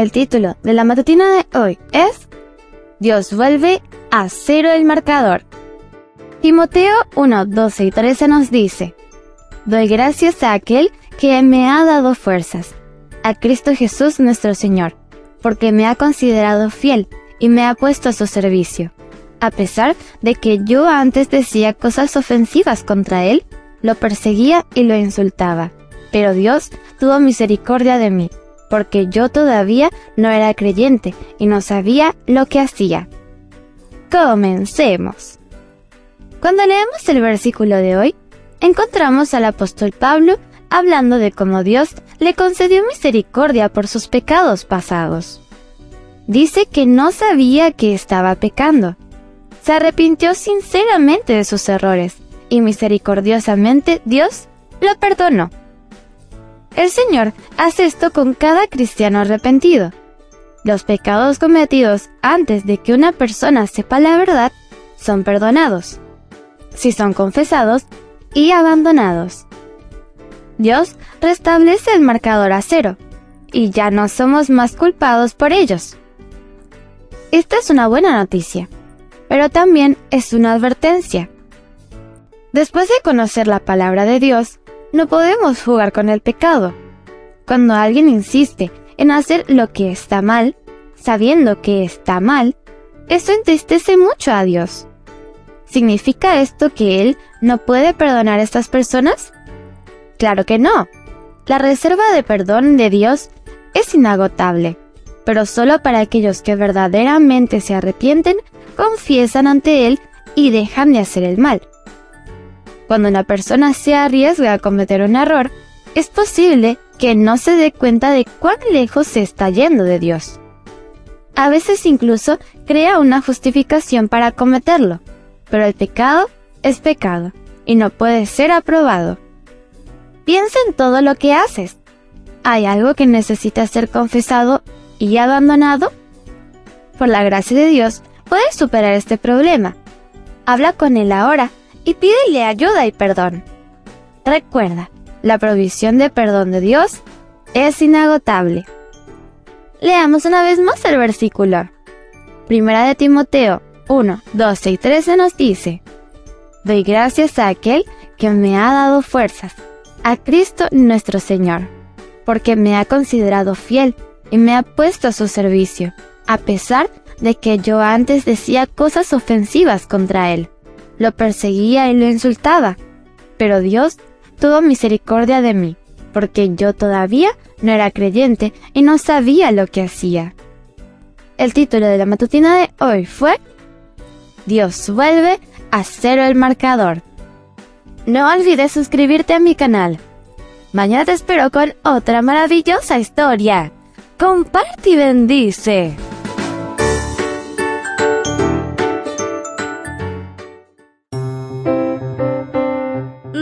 El título de la matutina de hoy es Dios vuelve a cero el marcador. Timoteo 1, 12 y 13 nos dice, Doy gracias a aquel que me ha dado fuerzas, a Cristo Jesús nuestro Señor, porque me ha considerado fiel y me ha puesto a su servicio. A pesar de que yo antes decía cosas ofensivas contra él, lo perseguía y lo insultaba. Pero Dios tuvo misericordia de mí, porque yo todavía no era creyente y no sabía lo que hacía. Comencemos. Cuando leemos el versículo de hoy, encontramos al apóstol Pablo hablando de cómo Dios le concedió misericordia por sus pecados pasados. Dice que no sabía que estaba pecando. Se arrepintió sinceramente de sus errores y misericordiosamente Dios lo perdonó. El Señor hace esto con cada cristiano arrepentido. Los pecados cometidos antes de que una persona sepa la verdad son perdonados si son confesados y abandonados. Dios restablece el marcador a cero y ya no somos más culpados por ellos. Esta es una buena noticia, pero también es una advertencia. Después de conocer la palabra de Dios, no podemos jugar con el pecado. Cuando alguien insiste en hacer lo que está mal, sabiendo que está mal, eso entristece mucho a Dios. ¿Significa esto que Él no puede perdonar a estas personas? Claro que no. La reserva de perdón de Dios es inagotable, pero solo para aquellos que verdaderamente se arrepienten, confiesan ante Él y dejan de hacer el mal. Cuando una persona se arriesga a cometer un error, es posible que no se dé cuenta de cuán lejos se está yendo de Dios. A veces incluso crea una justificación para cometerlo, pero el pecado es pecado y no puede ser aprobado. Piensa en todo lo que haces. ¿Hay algo que necesita ser confesado y abandonado? Por la gracia de Dios, puedes superar este problema. Habla con Él ahora y pídele ayuda y perdón. Recuerda, la provisión de perdón de Dios es inagotable. Leamos una vez más el versículo. Primera de Timoteo 1, 12 y 13 nos dice, Doy gracias a aquel que me ha dado fuerzas, a Cristo nuestro Señor, porque me ha considerado fiel y me ha puesto a su servicio, a pesar de que yo antes decía cosas ofensivas contra Él, lo perseguía y lo insultaba, pero Dios tuvo misericordia de mí, porque yo todavía no era creyente y no sabía lo que hacía. El título de la matutina de hoy fue Dios vuelve a cero el marcador. No olvides suscribirte a mi canal. Mañana te espero con otra maravillosa historia. Comparte y bendice.